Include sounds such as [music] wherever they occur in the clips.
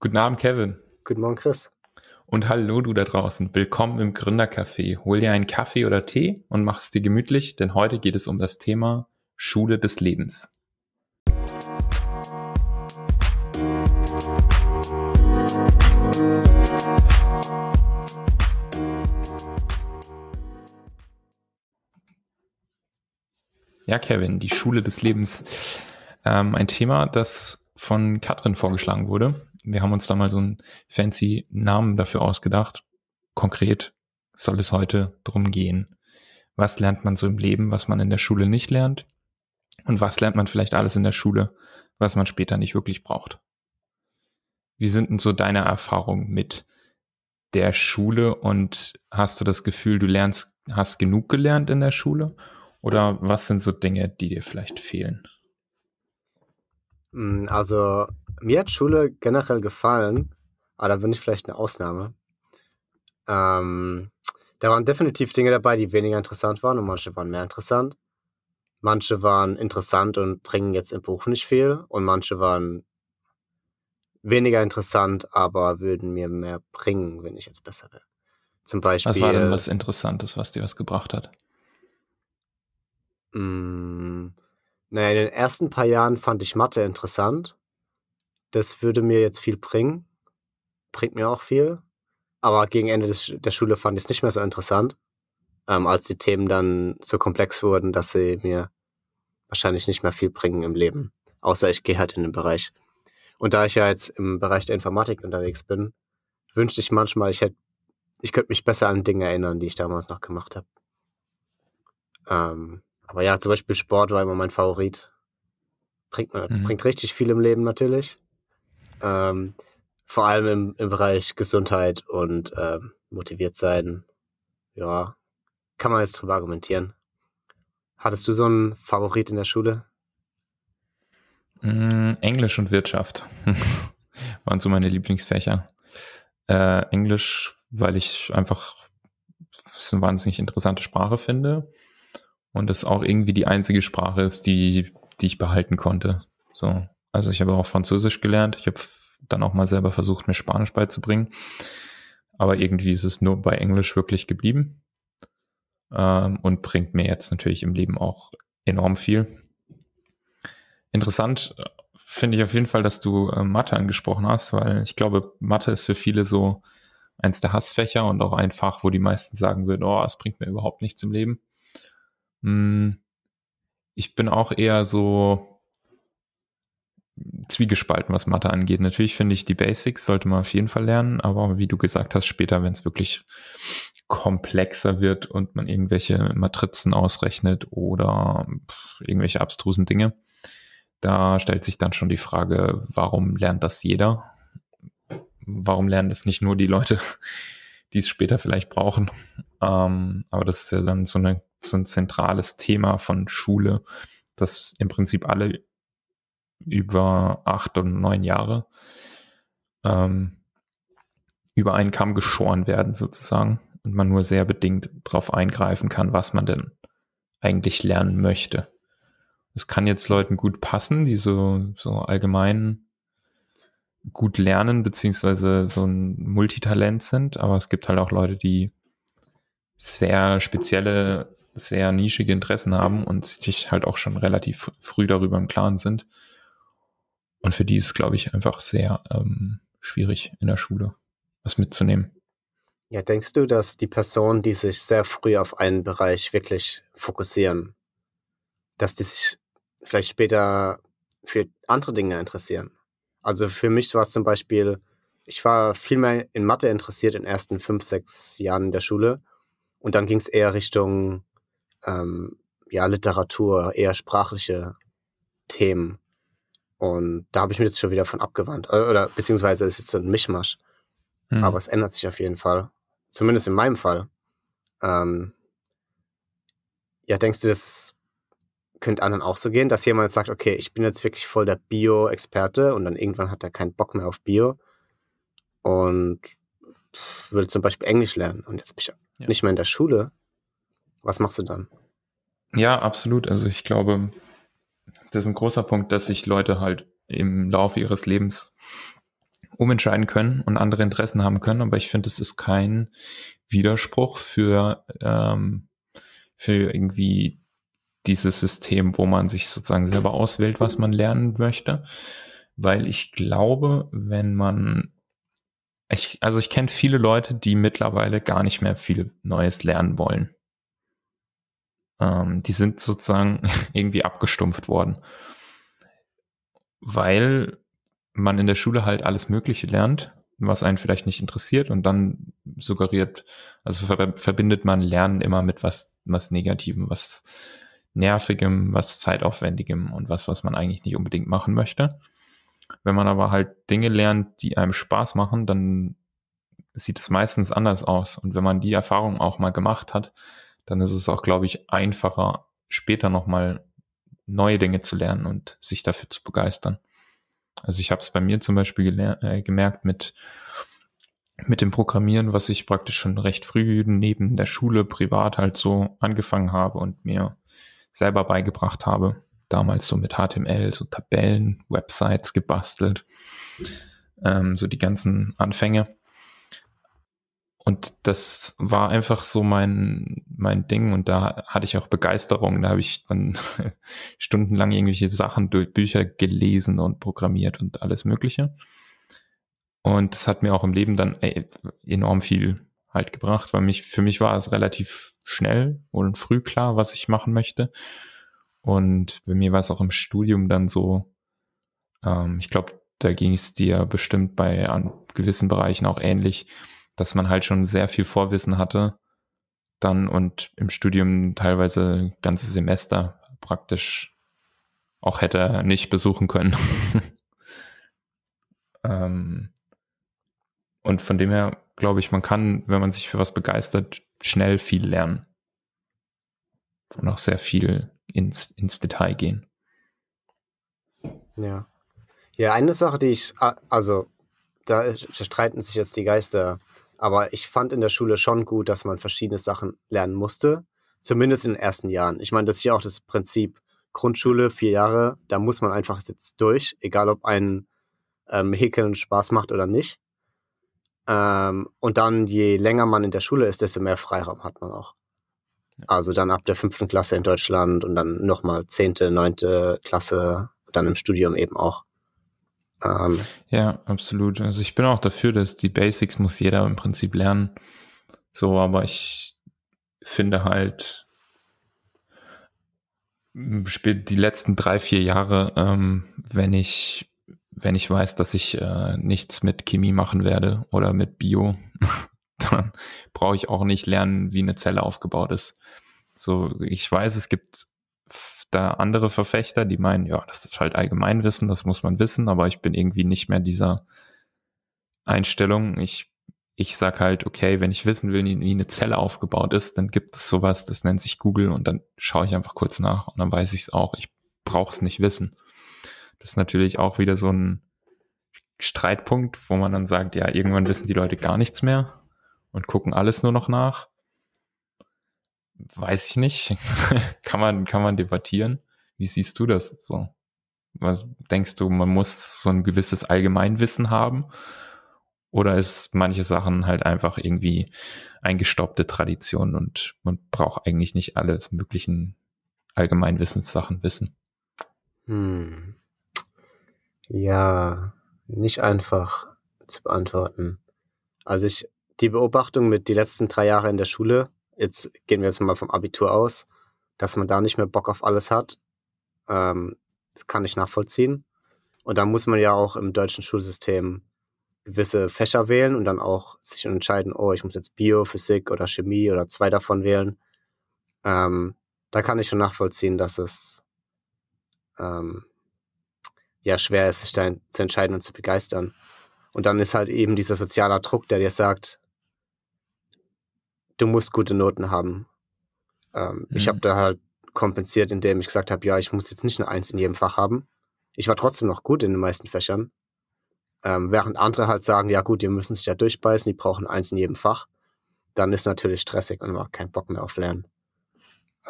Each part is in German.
Guten Abend, Kevin. Guten Morgen, Chris. Und hallo du da draußen. Willkommen im Gründercafé. Hol dir einen Kaffee oder Tee und mach es dir gemütlich, denn heute geht es um das Thema Schule des Lebens. Ja, Kevin, die Schule des Lebens. Ähm, ein Thema, das von Katrin vorgeschlagen wurde. Wir haben uns da mal so einen fancy Namen dafür ausgedacht. Konkret soll es heute drum gehen. Was lernt man so im Leben, was man in der Schule nicht lernt? Und was lernt man vielleicht alles in der Schule, was man später nicht wirklich braucht? Wie sind denn so deine Erfahrungen mit der Schule und hast du das Gefühl, du lernst, hast genug gelernt in der Schule? Oder was sind so Dinge, die dir vielleicht fehlen? Hm, also, mir hat Schule generell gefallen, aber da bin ich vielleicht eine Ausnahme. Ähm, da waren definitiv Dinge dabei, die weniger interessant waren und manche waren mehr interessant. Manche waren interessant und bringen jetzt im Buch nicht viel und manche waren weniger interessant, aber würden mir mehr bringen, wenn ich jetzt besser wäre. Zum Beispiel. Was war denn was Interessantes, was dir was gebracht hat? Mh, hm, naja, in den ersten paar Jahren fand ich Mathe interessant. Das würde mir jetzt viel bringen. Bringt mir auch viel. Aber gegen Ende des, der Schule fand ich es nicht mehr so interessant, ähm, als die Themen dann so komplex wurden, dass sie mir wahrscheinlich nicht mehr viel bringen im Leben. Außer ich gehe halt in den Bereich. Und da ich ja jetzt im Bereich der Informatik unterwegs bin, wünschte ich manchmal, ich hätte, ich könnte mich besser an Dinge erinnern, die ich damals noch gemacht habe. Ähm, aber ja, zum Beispiel Sport war immer mein Favorit. Bringt, mhm. bringt richtig viel im Leben natürlich. Ähm, vor allem im, im Bereich Gesundheit und ähm, motiviert sein. Ja, kann man jetzt drüber argumentieren. Hattest du so einen Favorit in der Schule? Mm, Englisch und Wirtschaft [laughs] waren so meine Lieblingsfächer. Äh, Englisch, weil ich einfach eine wahnsinnig interessante Sprache finde und das auch irgendwie die einzige Sprache ist, die, die ich behalten konnte. So. Also ich habe auch Französisch gelernt. Ich habe dann auch mal selber versucht, mir Spanisch beizubringen. Aber irgendwie ist es nur bei Englisch wirklich geblieben. Ähm, und bringt mir jetzt natürlich im Leben auch enorm viel. Interessant äh, finde ich auf jeden Fall, dass du äh, Mathe angesprochen hast, weil ich glaube, Mathe ist für viele so eins der Hassfächer und auch ein Fach, wo die meisten sagen würden, oh, es bringt mir überhaupt nichts im Leben. Hm, ich bin auch eher so zwiegespalten, was Mathe angeht. Natürlich finde ich, die Basics sollte man auf jeden Fall lernen, aber wie du gesagt hast, später, wenn es wirklich komplexer wird und man irgendwelche Matrizen ausrechnet oder irgendwelche abstrusen Dinge, da stellt sich dann schon die Frage, warum lernt das jeder? Warum lernen das nicht nur die Leute, [laughs] die es später vielleicht brauchen? Ähm, aber das ist ja dann so eine so ein zentrales Thema von Schule, dass im Prinzip alle über acht und neun Jahre ähm, über einen Kamm geschoren werden sozusagen und man nur sehr bedingt darauf eingreifen kann, was man denn eigentlich lernen möchte. Es kann jetzt Leuten gut passen, die so, so allgemein gut lernen, beziehungsweise so ein Multitalent sind, aber es gibt halt auch Leute, die sehr spezielle sehr nischige Interessen haben und sich halt auch schon relativ früh darüber im Klaren sind. Und für die ist glaube ich, einfach sehr ähm, schwierig in der Schule, was mitzunehmen. Ja, denkst du, dass die Personen, die sich sehr früh auf einen Bereich wirklich fokussieren, dass die sich vielleicht später für andere Dinge interessieren? Also für mich war es zum Beispiel, ich war viel mehr in Mathe interessiert in den ersten fünf, sechs Jahren der Schule. Und dann ging es eher Richtung ähm, ja, Literatur, eher sprachliche Themen. Und da habe ich mich jetzt schon wieder von abgewandt. Äh, oder beziehungsweise es ist so ein Mischmasch. Hm. Aber es ändert sich auf jeden Fall. Zumindest in meinem Fall. Ähm, ja, denkst du, das könnte anderen auch so gehen, dass jemand sagt, okay, ich bin jetzt wirklich voll der Bio-Experte und dann irgendwann hat er keinen Bock mehr auf Bio und will zum Beispiel Englisch lernen und jetzt bin ich ja. nicht mehr in der Schule. Was machst du dann? Ja, absolut. Also ich glaube, das ist ein großer Punkt, dass sich Leute halt im Laufe ihres Lebens umentscheiden können und andere Interessen haben können, aber ich finde, es ist kein Widerspruch für, ähm, für irgendwie dieses System, wo man sich sozusagen selber auswählt, was man lernen möchte. Weil ich glaube, wenn man, ich, also ich kenne viele Leute, die mittlerweile gar nicht mehr viel Neues lernen wollen. Ähm, die sind sozusagen [laughs] irgendwie abgestumpft worden. Weil man in der Schule halt alles Mögliche lernt, was einen vielleicht nicht interessiert und dann suggeriert, also ver verbindet man Lernen immer mit was, was Negativem, was Nervigem, was Zeitaufwendigem und was, was man eigentlich nicht unbedingt machen möchte. Wenn man aber halt Dinge lernt, die einem Spaß machen, dann sieht es meistens anders aus. Und wenn man die Erfahrung auch mal gemacht hat, dann ist es auch, glaube ich, einfacher, später nochmal neue Dinge zu lernen und sich dafür zu begeistern. Also ich habe es bei mir zum Beispiel äh, gemerkt mit, mit dem Programmieren, was ich praktisch schon recht früh neben der Schule privat halt so angefangen habe und mir selber beigebracht habe. Damals so mit HTML, so Tabellen, Websites gebastelt, ähm, so die ganzen Anfänge. Und das war einfach so mein, mein Ding und da hatte ich auch Begeisterung. Da habe ich dann [laughs] stundenlang irgendwelche Sachen durch Bücher gelesen und programmiert und alles Mögliche. Und das hat mir auch im Leben dann ey, enorm viel halt gebracht, weil mich, für mich war es relativ schnell und früh klar, was ich machen möchte. Und bei mir war es auch im Studium dann so, ähm, ich glaube, da ging es dir bestimmt bei an gewissen Bereichen auch ähnlich dass man halt schon sehr viel Vorwissen hatte dann und im Studium teilweise ganze Semester praktisch auch hätte nicht besuchen können. [laughs] ähm, und von dem her glaube ich, man kann, wenn man sich für was begeistert, schnell viel lernen. Und auch sehr viel ins, ins Detail gehen. Ja. Ja, eine Sache, die ich, also da streiten sich jetzt die Geister. Aber ich fand in der Schule schon gut, dass man verschiedene Sachen lernen musste. Zumindest in den ersten Jahren. Ich meine, das ist ja auch das Prinzip Grundschule, vier Jahre, da muss man einfach jetzt durch, egal ob ein ähm, Häkeln Spaß macht oder nicht. Ähm, und dann, je länger man in der Schule ist, desto mehr Freiraum hat man auch. Also dann ab der fünften Klasse in Deutschland und dann nochmal zehnte, neunte Klasse, dann im Studium eben auch. Ähm, ja, absolut. Also ich bin auch dafür, dass die Basics muss jeder im Prinzip lernen. So, aber ich finde halt, die letzten drei, vier Jahre, ähm, wenn ich, wenn ich weiß, dass ich äh, nichts mit Chemie machen werde oder mit Bio, [laughs] dann brauche ich auch nicht lernen, wie eine Zelle aufgebaut ist. So, ich weiß, es gibt da andere Verfechter, die meinen, ja, das ist halt Allgemeinwissen, das muss man wissen, aber ich bin irgendwie nicht mehr dieser Einstellung. Ich, ich sag halt, okay, wenn ich wissen will, wie eine Zelle aufgebaut ist, dann gibt es sowas, das nennt sich Google und dann schaue ich einfach kurz nach und dann weiß ich es auch. Ich brauche es nicht wissen. Das ist natürlich auch wieder so ein Streitpunkt, wo man dann sagt, ja, irgendwann wissen die Leute gar nichts mehr und gucken alles nur noch nach. Weiß ich nicht. [laughs] kann man, kann man debattieren. Wie siehst du das so? Was denkst du, man muss so ein gewisses Allgemeinwissen haben? Oder ist manche Sachen halt einfach irgendwie eingestoppte Tradition und man braucht eigentlich nicht alle möglichen Allgemeinwissenssachen wissen? Hm. Ja, nicht einfach zu beantworten. Also ich, die Beobachtung mit die letzten drei Jahre in der Schule jetzt gehen wir jetzt mal vom Abitur aus, dass man da nicht mehr Bock auf alles hat. Ähm, das kann ich nachvollziehen. Und dann muss man ja auch im deutschen Schulsystem gewisse Fächer wählen und dann auch sich entscheiden, oh, ich muss jetzt Bio, Physik oder Chemie oder zwei davon wählen. Ähm, da kann ich schon nachvollziehen, dass es ähm, ja schwer ist, sich da zu entscheiden und zu begeistern. Und dann ist halt eben dieser soziale Druck, der dir sagt, du musst gute Noten haben. Ähm, mhm. Ich habe da halt kompensiert, indem ich gesagt habe, ja, ich muss jetzt nicht eine Eins in jedem Fach haben. Ich war trotzdem noch gut in den meisten Fächern. Ähm, während andere halt sagen, ja gut, die müssen sich da durchbeißen, die brauchen Eins in jedem Fach. Dann ist natürlich stressig und man hat keinen Bock mehr auf Lernen.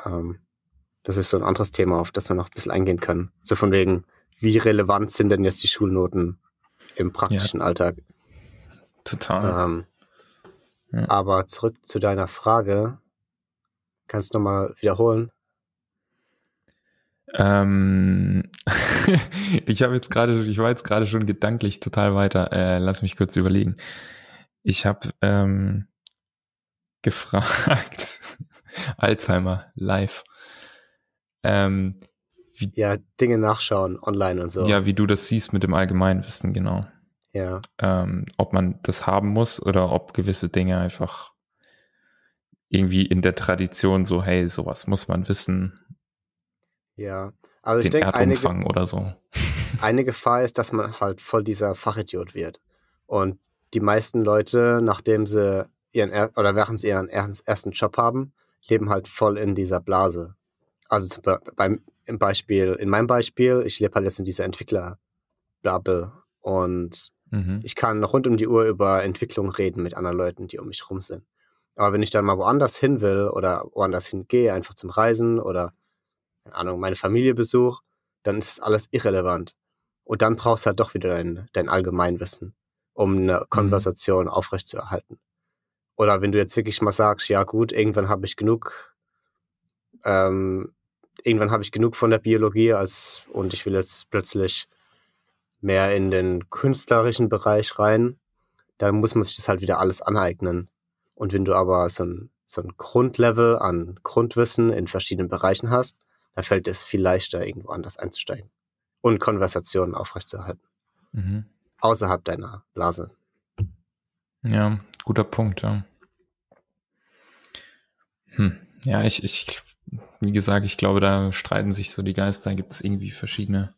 Ähm, das ist so ein anderes Thema, auf das wir noch ein bisschen eingehen können. So von wegen, wie relevant sind denn jetzt die Schulnoten im praktischen ja. Alltag. Total. Ähm, ja. Aber zurück zu deiner Frage. Kannst du nochmal wiederholen? Ähm, [laughs] ich habe jetzt gerade, ich war jetzt gerade schon gedanklich total weiter. Äh, lass mich kurz überlegen. Ich habe ähm, gefragt, [laughs] Alzheimer live. Ähm, wie, ja, Dinge nachschauen online und so. Ja, wie du das siehst mit dem Allgemeinwissen, genau. Ja. Ähm, ob man das haben muss oder ob gewisse Dinge einfach irgendwie in der Tradition so, hey, sowas muss man wissen. Ja, also ich denke, eine, oder so. [laughs] eine Gefahr ist, dass man halt voll dieser Fachidiot wird. Und die meisten Leute, nachdem sie ihren, oder während sie ihren ersten Job haben, leben halt voll in dieser Blase. Also beim, im Beispiel, in meinem Beispiel, ich lebe halt jetzt in dieser Entwicklerbubble und mhm. ich kann rund um die Uhr über Entwicklung reden mit anderen Leuten, die um mich rum sind. Aber wenn ich dann mal woanders hin will oder woanders hingehe, einfach zum Reisen oder, keine Ahnung, meine Familie besuche, dann ist das alles irrelevant. Und dann brauchst du halt doch wieder dein, dein Allgemeinwissen, um eine mhm. Konversation mhm. aufrechtzuerhalten. Oder wenn du jetzt wirklich mal sagst, ja gut, irgendwann habe ich genug ähm, irgendwann habe ich genug von der Biologie als und ich will jetzt plötzlich mehr in den künstlerischen Bereich rein, dann muss man sich das halt wieder alles aneignen. Und wenn du aber so ein, so ein Grundlevel an Grundwissen in verschiedenen Bereichen hast, dann fällt es viel leichter, irgendwo anders einzusteigen und Konversationen aufrechtzuerhalten. Mhm. Außerhalb deiner Blase. Ja, guter Punkt, ja. Hm. Ja, ich, ich wie gesagt, ich glaube, da streiten sich so die Geister, gibt es irgendwie verschiedene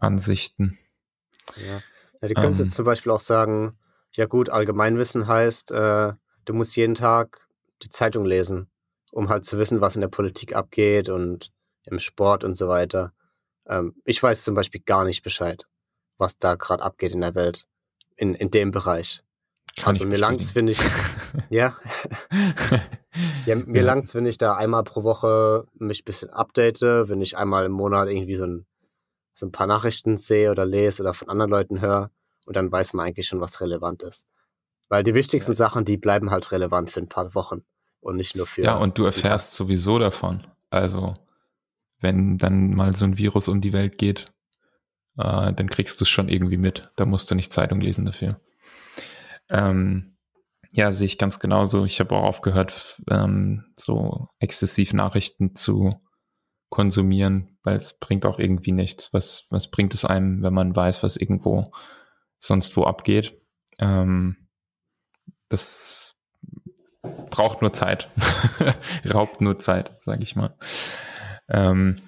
Ansichten. Ja, ja du könntest ähm, jetzt zum Beispiel auch sagen, ja gut, Allgemeinwissen heißt, äh, du musst jeden Tag die Zeitung lesen, um halt zu wissen, was in der Politik abgeht und im Sport und so weiter. Ähm, ich weiß zum Beispiel gar nicht Bescheid, was da gerade abgeht in der Welt, in, in dem Bereich. Kann also mir langt's, wenn ich, [laughs] ja, ja mir ja. langt's, wenn ich da einmal pro Woche mich ein bisschen update, wenn ich einmal im Monat irgendwie so ein, so ein paar Nachrichten sehe oder lese oder von anderen Leuten höre und dann weiß man eigentlich schon, was relevant ist. Weil die wichtigsten ja. Sachen, die bleiben halt relevant für ein paar Wochen und nicht nur für. Ja, und du erfährst sowieso davon. Also, wenn dann mal so ein Virus um die Welt geht, äh, dann kriegst du es schon irgendwie mit. Da musst du nicht Zeitung lesen dafür. Ähm, ja, sehe ich ganz genauso. Ich habe auch aufgehört, ähm, so exzessiv Nachrichten zu konsumieren, weil es bringt auch irgendwie nichts. Was, was bringt es einem, wenn man weiß, was irgendwo sonst wo abgeht? Ähm, das braucht nur Zeit, [laughs] raubt nur Zeit, sage ich mal. Ähm,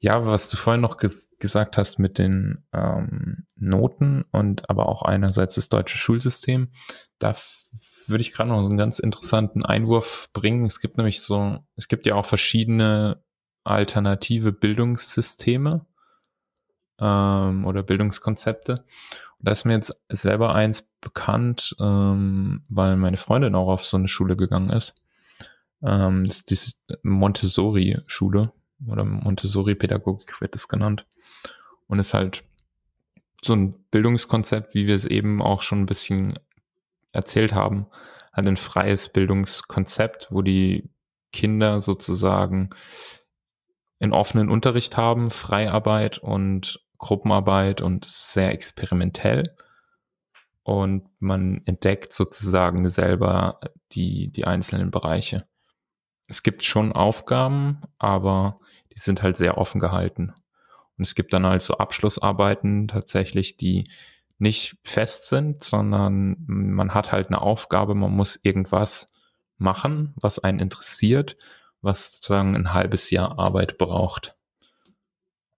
ja, was du vorhin noch ges gesagt hast mit den ähm, Noten und aber auch einerseits das deutsche Schulsystem, da würde ich gerade noch einen ganz interessanten Einwurf bringen. Es gibt nämlich so, es gibt ja auch verschiedene alternative Bildungssysteme ähm, oder Bildungskonzepte. Und da ist mir jetzt selber eins bekannt, ähm, weil meine Freundin auch auf so eine Schule gegangen ist. Ähm, das ist die Montessori-Schule oder Montessori-Pädagogik wird es genannt. Und ist halt so ein Bildungskonzept, wie wir es eben auch schon ein bisschen erzählt haben, halt ein freies Bildungskonzept, wo die Kinder sozusagen in offenen Unterricht haben, Freiarbeit und Gruppenarbeit und sehr experimentell. Und man entdeckt sozusagen selber die, die einzelnen Bereiche. Es gibt schon Aufgaben, aber die sind halt sehr offen gehalten. Und es gibt dann halt so Abschlussarbeiten tatsächlich, die nicht fest sind, sondern man hat halt eine Aufgabe, man muss irgendwas machen, was einen interessiert, was sozusagen ein halbes Jahr Arbeit braucht.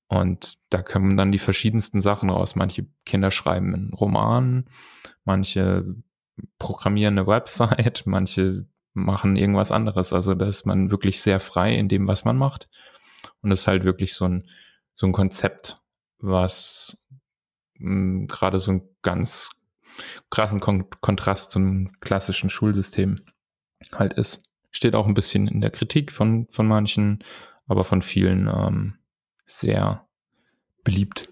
Und da kommen dann die verschiedensten Sachen raus. Manche Kinder schreiben einen Roman, manche programmieren eine Website, [laughs] manche machen irgendwas anderes. Also da ist man wirklich sehr frei in dem, was man macht. Und es ist halt wirklich so ein, so ein Konzept, was hm, gerade so ein ganz krassen Kon Kontrast zum klassischen Schulsystem halt ist. Steht auch ein bisschen in der Kritik von, von manchen, aber von vielen ähm, sehr beliebt.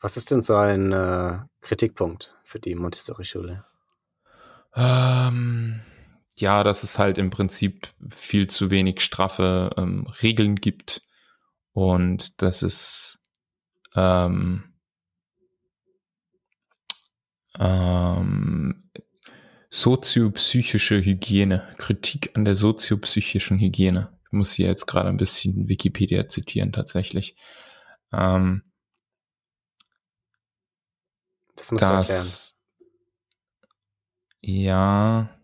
Was ist denn so ein äh, Kritikpunkt für die Montessori-Schule? Ähm, ja, dass es halt im Prinzip viel zu wenig straffe ähm, Regeln gibt und dass es ähm, ähm, soziopsychische Hygiene, Kritik an der soziopsychischen Hygiene. Ich muss hier jetzt gerade ein bisschen Wikipedia zitieren tatsächlich. Ähm, das musst das, du erklären. Ja.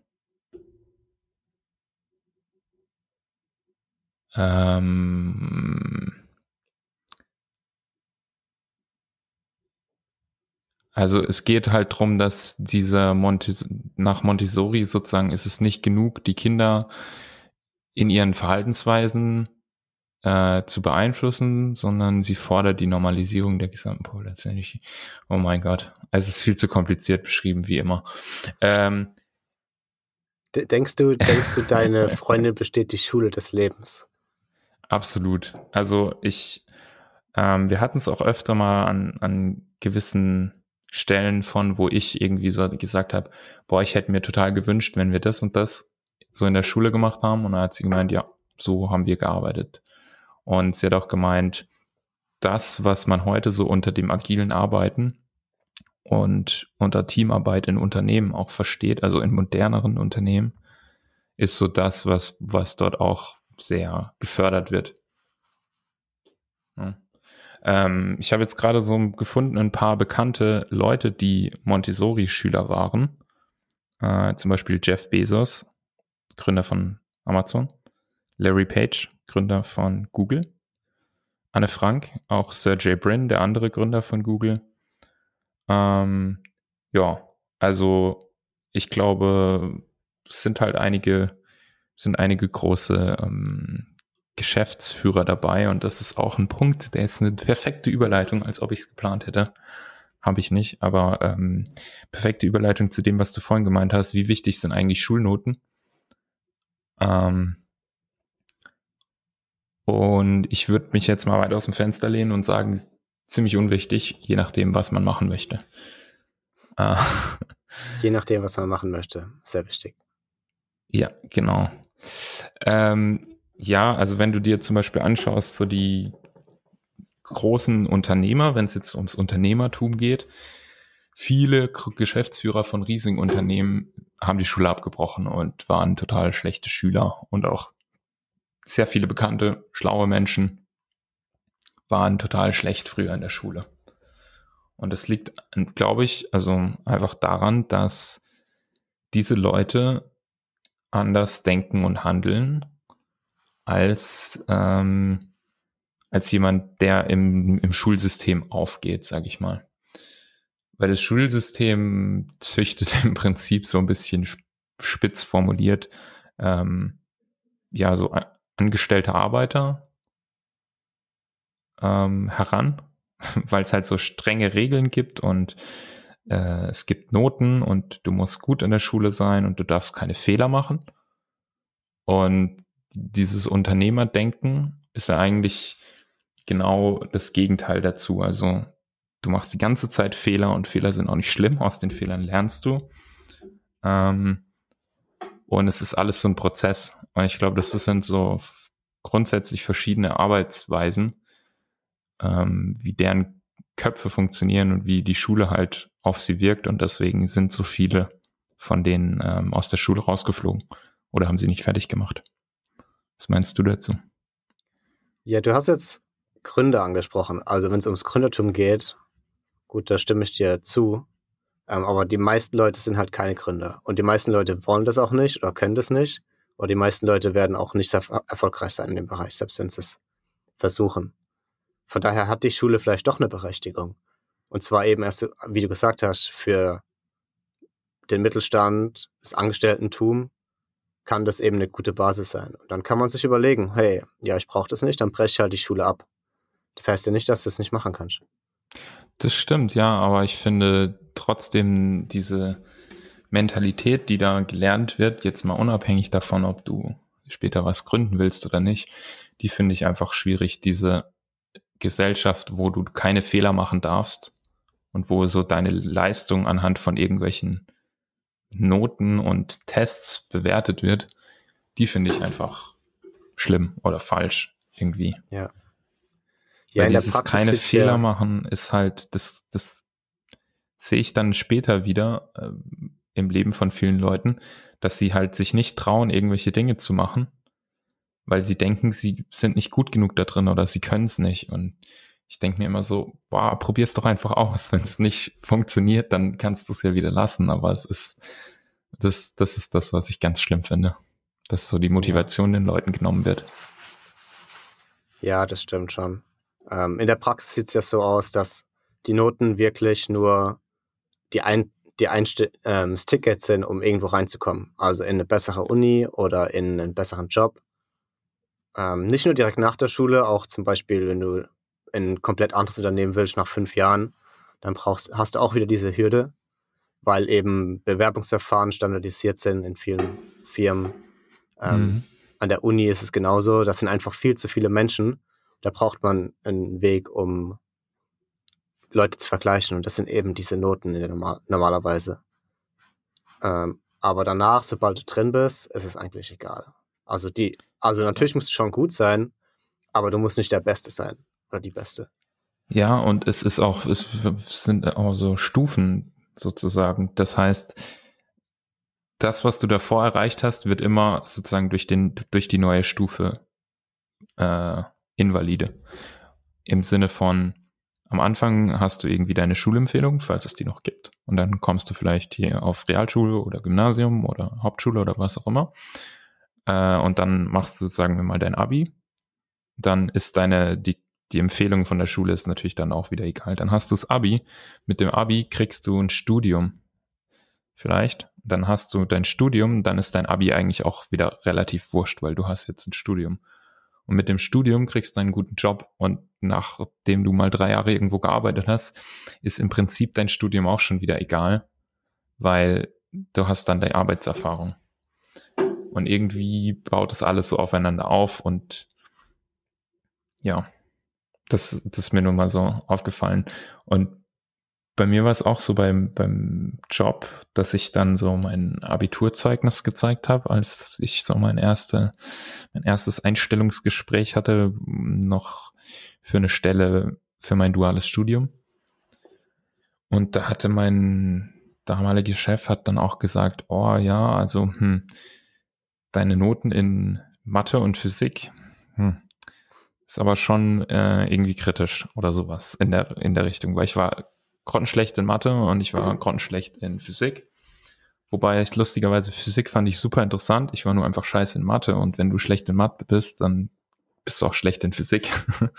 Ähm, also es geht halt drum, dass dieser Montes nach Montessori sozusagen ist es nicht genug, die Kinder in ihren Verhaltensweisen äh, zu beeinflussen, sondern sie fordert die Normalisierung der gesamten Population. Oh mein Gott, es ist viel zu kompliziert beschrieben, wie immer. Ähm, denkst du, denkst du, deine [laughs] Freundin besteht die Schule des Lebens? Absolut. Also ich, ähm, wir hatten es auch öfter mal an, an gewissen Stellen von, wo ich irgendwie so gesagt habe, boah, ich hätte mir total gewünscht, wenn wir das und das so in der Schule gemacht haben. Und dann hat sie gemeint, ja, so haben wir gearbeitet. Und sie hat auch gemeint, das, was man heute so unter dem agilen Arbeiten und unter Teamarbeit in Unternehmen auch versteht, also in moderneren Unternehmen, ist so das, was, was dort auch sehr gefördert wird. Ja. Ähm, ich habe jetzt gerade so gefunden, ein paar bekannte Leute, die Montessori-Schüler waren. Äh, zum Beispiel Jeff Bezos, Gründer von Amazon. Larry Page, Gründer von Google. Anne Frank, auch Sergey Brin, der andere Gründer von Google. Ähm, ja, also ich glaube, es sind halt einige sind einige große ähm, Geschäftsführer dabei und das ist auch ein Punkt, der ist eine perfekte Überleitung, als ob ich es geplant hätte. Habe ich nicht, aber ähm, perfekte Überleitung zu dem, was du vorhin gemeint hast. Wie wichtig sind eigentlich Schulnoten? Ähm, und ich würde mich jetzt mal weit aus dem Fenster lehnen und sagen, ziemlich unwichtig, je nachdem, was man machen möchte. Äh, [laughs] je nachdem, was man machen möchte. Sehr wichtig. Ja, genau. Ähm, ja, also wenn du dir zum Beispiel anschaust, so die großen Unternehmer, wenn es jetzt ums Unternehmertum geht, viele Geschäftsführer von riesigen Unternehmen haben die Schule abgebrochen und waren total schlechte Schüler und auch sehr viele bekannte, schlaue Menschen waren total schlecht früher in der Schule. Und das liegt, glaube ich, also einfach daran, dass diese Leute anders denken und handeln als, ähm, als jemand, der im, im Schulsystem aufgeht, sage ich mal. Weil das Schulsystem züchtet [laughs] im Prinzip so ein bisschen spitz formuliert, ähm, ja, so angestellte Arbeiter ähm, heran, [laughs] weil es halt so strenge Regeln gibt und äh, es gibt Noten und du musst gut in der Schule sein und du darfst keine Fehler machen. Und dieses Unternehmerdenken ist ja eigentlich genau das Gegenteil dazu. Also du machst die ganze Zeit Fehler und Fehler sind auch nicht schlimm. Aus den Fehlern lernst du. Ähm, und es ist alles so ein Prozess. Und ich glaube, das sind so grundsätzlich verschiedene Arbeitsweisen, ähm, wie deren Köpfe funktionieren und wie die Schule halt auf sie wirkt. Und deswegen sind so viele von denen ähm, aus der Schule rausgeflogen oder haben sie nicht fertig gemacht. Was meinst du dazu? Ja, du hast jetzt Gründer angesprochen. Also wenn es ums Gründertum geht, gut, da stimme ich dir zu. Ähm, aber die meisten Leute sind halt keine Gründer. Und die meisten Leute wollen das auch nicht oder können das nicht. Oder die meisten Leute werden auch nicht erfolgreich sein in dem Bereich, selbst wenn sie es versuchen. Von daher hat die Schule vielleicht doch eine Berechtigung. Und zwar eben erst, wie du gesagt hast, für den Mittelstand, das Angestelltentum kann das eben eine gute Basis sein. Und dann kann man sich überlegen, hey, ja, ich brauche das nicht, dann breche ich halt die Schule ab. Das heißt ja nicht, dass du es nicht machen kannst. Das stimmt, ja, aber ich finde trotzdem diese Mentalität, die da gelernt wird, jetzt mal unabhängig davon, ob du später was gründen willst oder nicht, die finde ich einfach schwierig. Diese Gesellschaft, wo du keine Fehler machen darfst und wo so deine Leistung anhand von irgendwelchen Noten und Tests bewertet wird, die finde ich einfach schlimm oder falsch irgendwie. Ja. Ja, Weil dieses keine Fehler ja machen ist halt, das, das sehe ich dann später wieder äh, im Leben von vielen Leuten, dass sie halt sich nicht trauen, irgendwelche Dinge zu machen, weil sie denken, sie sind nicht gut genug da drin oder sie können es nicht. Und ich denke mir immer so, boah, probier's doch einfach aus. [laughs] Wenn es nicht funktioniert, dann kannst du es ja wieder lassen. Aber es ist, das, das ist das, was ich ganz schlimm finde. Dass so die Motivation den Leuten genommen wird. Ja, das stimmt schon. Ähm, in der Praxis sieht es ja so aus, dass die Noten wirklich nur die, ein, die Einste ähm, das Ticket sind, um irgendwo reinzukommen. Also in eine bessere Uni oder in einen besseren Job. Ähm, nicht nur direkt nach der Schule, auch zum Beispiel, wenn du in ein komplett anderes Unternehmen willst nach fünf Jahren, dann brauchst, hast du auch wieder diese Hürde, weil eben Bewerbungsverfahren standardisiert sind in vielen Firmen. Ähm, mhm. An der Uni ist es genauso. Das sind einfach viel zu viele Menschen. Da braucht man einen Weg, um Leute zu vergleichen. Und das sind eben diese Noten Normal normalerweise. Ähm, aber danach, sobald du drin bist, ist es eigentlich egal. Also die, also natürlich musst du schon gut sein, aber du musst nicht der Beste sein oder die Beste. Ja, und es ist auch, es sind auch so Stufen sozusagen. Das heißt, das, was du davor erreicht hast, wird immer sozusagen durch den, durch die neue Stufe äh, invalide. Im Sinne von, am Anfang hast du irgendwie deine Schulempfehlung, falls es die noch gibt. Und dann kommst du vielleicht hier auf Realschule oder Gymnasium oder Hauptschule oder was auch immer. Äh, und dann machst du, sagen wir mal, dein Abi. Dann ist deine, die, die Empfehlung von der Schule ist natürlich dann auch wieder egal. Dann hast du das Abi. Mit dem Abi kriegst du ein Studium. Vielleicht. Dann hast du dein Studium, dann ist dein Abi eigentlich auch wieder relativ wurscht, weil du hast jetzt ein Studium. Und mit dem Studium kriegst du einen guten Job. Und nachdem du mal drei Jahre irgendwo gearbeitet hast, ist im Prinzip dein Studium auch schon wieder egal, weil du hast dann deine Arbeitserfahrung. Und irgendwie baut das alles so aufeinander auf und ja, das, das ist mir nun mal so aufgefallen. Und bei mir war es auch so beim, beim Job, dass ich dann so mein Abiturzeugnis gezeigt habe, als ich so mein, erste, mein erstes Einstellungsgespräch hatte, noch für eine Stelle für mein duales Studium. Und da hatte mein damaliger Chef hat dann auch gesagt, oh ja, also hm, deine Noten in Mathe und Physik hm, ist aber schon äh, irgendwie kritisch oder sowas in der in der Richtung, weil ich war grottenschlecht in Mathe und ich war grottenschlecht in Physik. Wobei ich lustigerweise Physik fand ich super interessant. Ich war nur einfach scheiße in Mathe und wenn du schlecht in Mathe bist, dann bist du auch schlecht in Physik. [laughs]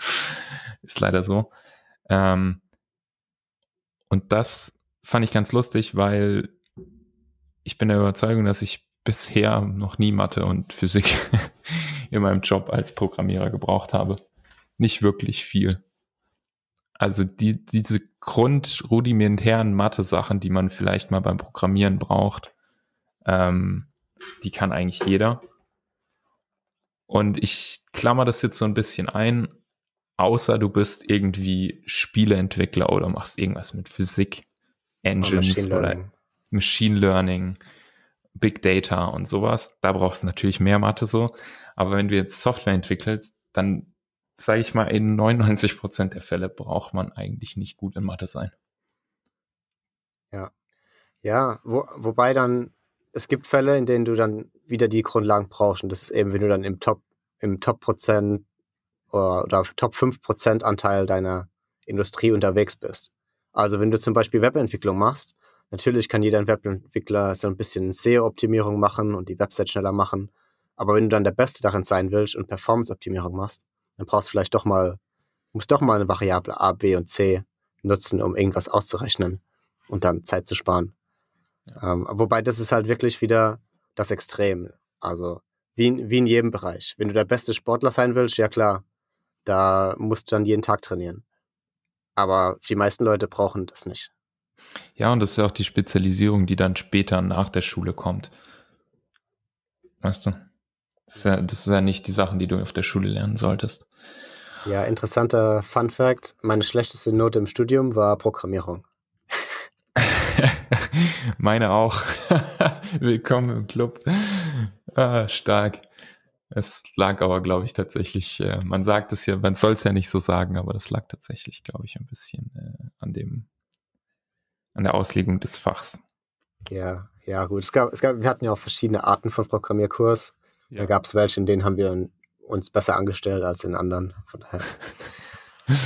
Ist leider so. Ähm, und das fand ich ganz lustig, weil ich bin der Überzeugung, dass ich bisher noch nie Mathe und Physik in meinem Job als Programmierer gebraucht habe. Nicht wirklich viel. Also die, diese grundrudimentären Mathe-Sachen, die man vielleicht mal beim Programmieren braucht, ähm, die kann eigentlich jeder. Und ich klammer das jetzt so ein bisschen ein, außer du bist irgendwie Spieleentwickler oder machst irgendwas mit Physik, Engines Machine oder Machine Learning, Big Data und sowas. Da brauchst du natürlich mehr Mathe so. Aber wenn du jetzt Software entwickelst, dann sage ich mal, in 99 Prozent der Fälle braucht man eigentlich nicht gut in Mathe sein. Ja. Ja, wo, wobei dann, es gibt Fälle, in denen du dann wieder die Grundlagen brauchst. Und das ist eben, wenn du dann im Top, im Top-Prozent oder, oder Top 5% Anteil deiner Industrie unterwegs bist. Also wenn du zum Beispiel Webentwicklung machst, natürlich kann jeder Webentwickler so ein bisschen SEO-Optimierung machen und die Website schneller machen. Aber wenn du dann der Beste darin sein willst und Performance-Optimierung machst, dann brauchst du vielleicht doch mal, musst doch mal eine Variable A, B und C nutzen, um irgendwas auszurechnen und dann Zeit zu sparen. Ja. Ähm, wobei das ist halt wirklich wieder das Extrem. Also wie in, wie in jedem Bereich. Wenn du der beste Sportler sein willst, ja klar, da musst du dann jeden Tag trainieren. Aber die meisten Leute brauchen das nicht. Ja, und das ist auch die Spezialisierung, die dann später nach der Schule kommt. Weißt du? Das ist, ja, das ist ja nicht die Sachen, die du auf der Schule lernen solltest. Ja, interessanter Fun Fact. Meine schlechteste Note im Studium war Programmierung. [laughs] Meine auch. [laughs] Willkommen im Club. Ah, stark. Es lag aber, glaube ich, tatsächlich, äh, man sagt es ja, man soll es ja nicht so sagen, aber das lag tatsächlich, glaube ich, ein bisschen äh, an dem, an der Auslegung des Fachs. Ja, ja, gut. Es gab, es gab, wir hatten ja auch verschiedene Arten von Programmierkurs. Ja. Da gab es welche, in denen haben wir uns besser angestellt als in anderen. Von daher. [laughs]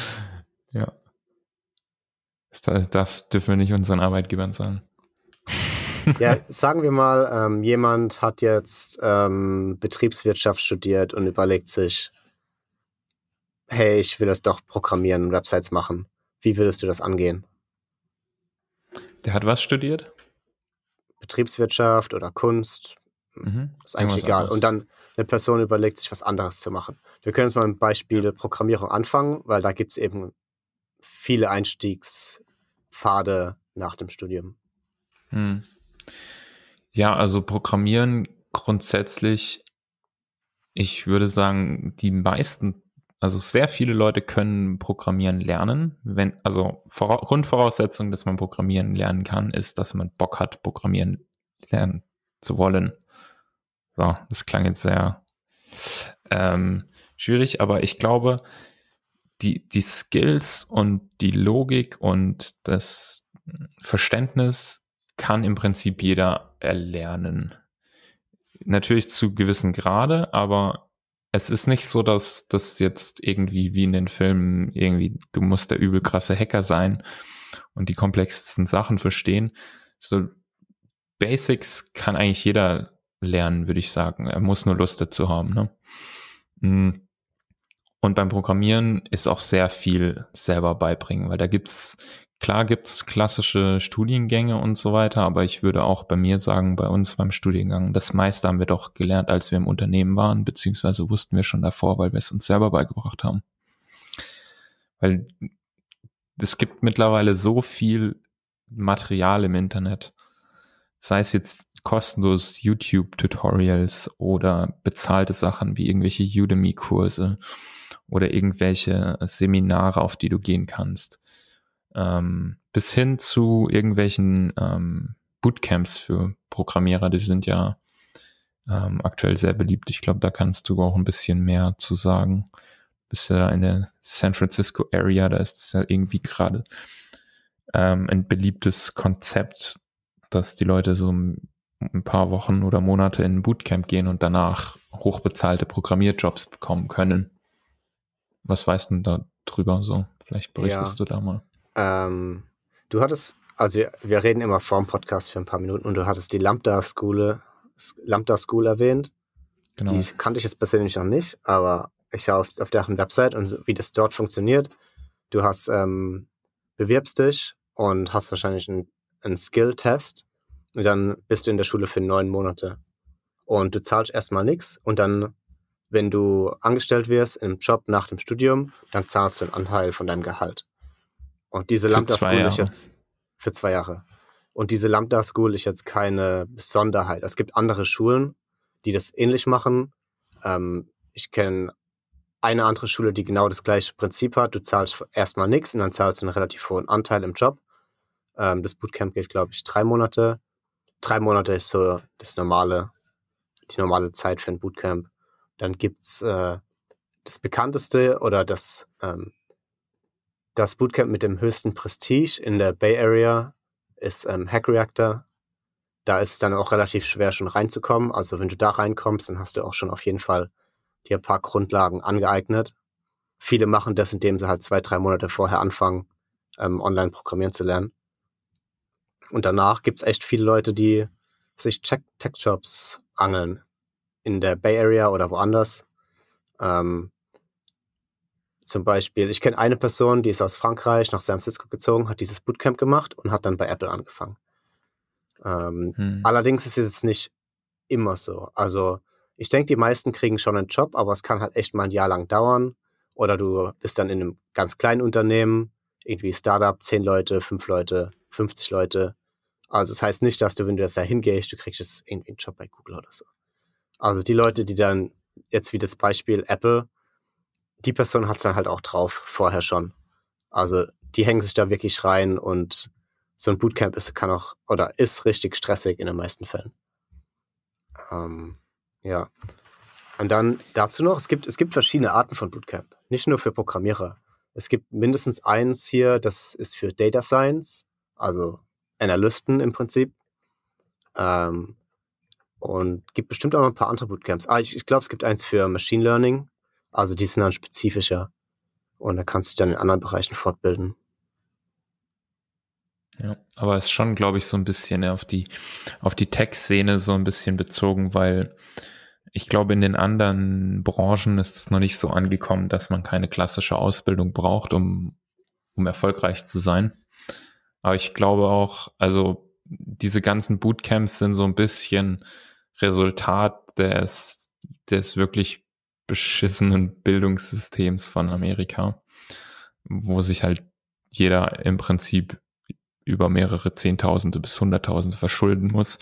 ja. Das darf, dürfen wir nicht unseren Arbeitgebern sagen. Ja, [laughs] sagen wir mal, ähm, jemand hat jetzt ähm, Betriebswirtschaft studiert und überlegt sich, hey, ich will das doch programmieren, Websites machen. Wie würdest du das angehen? Der hat was studiert? Betriebswirtschaft oder Kunst. Mhm. Ist eigentlich egal. Anderes. Und dann eine Person überlegt sich was anderes zu machen. Wir können jetzt mal mit dem Beispiel Programmierung anfangen, weil da gibt es eben viele Einstiegspfade nach dem Studium. Hm. Ja, also Programmieren grundsätzlich, ich würde sagen, die meisten, also sehr viele Leute können Programmieren lernen. Wenn, also Vora Grundvoraussetzung, dass man Programmieren lernen kann, ist, dass man Bock hat, Programmieren lernen zu wollen. So, das klang jetzt sehr ähm, schwierig, aber ich glaube, die, die Skills und die Logik und das Verständnis kann im Prinzip jeder erlernen. Natürlich zu gewissen Grade, aber es ist nicht so, dass das jetzt irgendwie wie in den Filmen irgendwie, du musst der übel krasse Hacker sein und die komplexesten Sachen verstehen. So Basics kann eigentlich jeder lernen, würde ich sagen. Er muss nur Lust dazu haben. Ne? Mm. Und beim Programmieren ist auch sehr viel selber beibringen, weil da gibt's Klar gibt's klassische Studiengänge und so weiter, aber ich würde auch bei mir sagen, bei uns beim Studiengang, das meiste haben wir doch gelernt, als wir im Unternehmen waren, beziehungsweise wussten wir schon davor, weil wir es uns selber beigebracht haben. Weil es gibt mittlerweile so viel Material im Internet, sei es jetzt kostenlos YouTube-Tutorials oder bezahlte Sachen wie irgendwelche Udemy-Kurse oder irgendwelche Seminare, auf die du gehen kannst ähm, bis hin zu irgendwelchen ähm, Bootcamps für Programmierer, die sind ja ähm, aktuell sehr beliebt. Ich glaube, da kannst du auch ein bisschen mehr zu sagen. Bist ja in der San Francisco Area, da ist es ja irgendwie gerade ähm, ein beliebtes Konzept, dass die Leute so ein paar Wochen oder Monate in ein Bootcamp gehen und danach hochbezahlte Programmierjobs bekommen können. Was weißt du da drüber so? Vielleicht berichtest ja. du da mal. Ähm, du hattest, also wir, wir, reden immer vor dem Podcast für ein paar Minuten und du hattest die Lambda School, Lambda School erwähnt. Genau. Die kannte ich jetzt persönlich noch nicht, aber ich schaue auf, auf deren Website und wie das dort funktioniert. Du hast, ähm, bewirbst dich und hast wahrscheinlich einen, einen Skill-Test und dann bist du in der Schule für neun Monate. Und du zahlst erstmal nichts und dann, wenn du angestellt wirst im Job nach dem Studium, dann zahlst du einen Anteil von deinem Gehalt. Und diese Lambda School ist jetzt für zwei Jahre. Und diese Lambda School ist jetzt keine Besonderheit. Es gibt andere Schulen, die das ähnlich machen. Ähm, ich kenne eine andere Schule, die genau das gleiche Prinzip hat. Du zahlst erstmal nichts und dann zahlst du einen relativ hohen Anteil im Job. Ähm, das Bootcamp geht, glaube ich, drei Monate. Drei Monate ist so das normale, die normale Zeit für ein Bootcamp. Dann gibt's äh, das bekannteste oder das ähm, das Bootcamp mit dem höchsten Prestige in der Bay Area ist ähm, Hack Reactor. Da ist es dann auch relativ schwer, schon reinzukommen. Also wenn du da reinkommst, dann hast du auch schon auf jeden Fall dir ein paar Grundlagen angeeignet. Viele machen das, indem sie halt zwei, drei Monate vorher anfangen, ähm, online programmieren zu lernen. Und danach gibt es echt viele Leute, die sich Tech-Jobs angeln. In der Bay Area oder woanders. Ähm, zum Beispiel, ich kenne eine Person, die ist aus Frankreich nach San Francisco gezogen, hat dieses Bootcamp gemacht und hat dann bei Apple angefangen. Ähm, hm. Allerdings ist es jetzt nicht immer so. Also ich denke, die meisten kriegen schon einen Job, aber es kann halt echt mal ein Jahr lang dauern. Oder du bist dann in einem ganz kleinen Unternehmen, irgendwie Startup, 10 Leute, 5 Leute, 50 Leute. Also das heißt nicht, dass du, wenn du jetzt da hingehst, du kriegst jetzt irgendwie einen Job bei Google oder so. Also die Leute, die dann jetzt wie das Beispiel Apple, die Person hat es dann halt auch drauf, vorher schon. Also die hängen sich da wirklich rein und so ein Bootcamp ist, kann auch oder ist richtig stressig in den meisten Fällen. Ähm, ja. Und dann dazu noch, es gibt, es gibt verschiedene Arten von Bootcamp, nicht nur für Programmierer. Es gibt mindestens eins hier, das ist für Data Science, also Analysten im Prinzip. Ähm, und gibt bestimmt auch noch ein paar andere Bootcamps. Ah, ich, ich glaube, es gibt eins für Machine Learning. Also die sind dann spezifischer. Und da kannst du dich dann in anderen Bereichen fortbilden. Ja, aber es ist schon, glaube ich, so ein bisschen auf die, auf die Tech-Szene so ein bisschen bezogen, weil ich glaube, in den anderen Branchen ist es noch nicht so angekommen, dass man keine klassische Ausbildung braucht, um, um erfolgreich zu sein. Aber ich glaube auch, also diese ganzen Bootcamps sind so ein bisschen Resultat des, des wirklich beschissenen Bildungssystems von Amerika, wo sich halt jeder im Prinzip über mehrere Zehntausende bis Hunderttausende verschulden muss,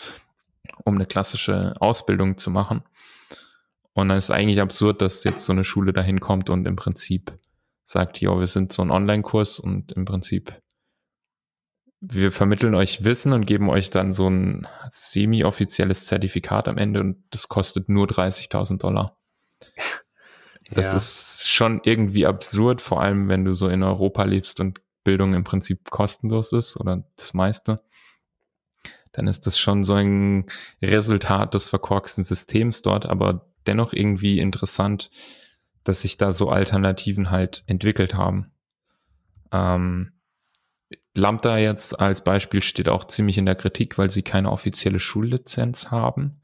um eine klassische Ausbildung zu machen. Und dann ist eigentlich absurd, dass jetzt so eine Schule dahin kommt und im Prinzip sagt, ja, wir sind so ein Online-Kurs und im Prinzip wir vermitteln euch Wissen und geben euch dann so ein semi-offizielles Zertifikat am Ende und das kostet nur 30.000 Dollar. Das ja. ist schon irgendwie absurd, vor allem wenn du so in Europa lebst und Bildung im Prinzip kostenlos ist oder das meiste. Dann ist das schon so ein Resultat des verkorksten Systems dort, aber dennoch irgendwie interessant, dass sich da so Alternativen halt entwickelt haben. Ähm, Lambda jetzt als Beispiel steht auch ziemlich in der Kritik, weil sie keine offizielle Schullizenz haben.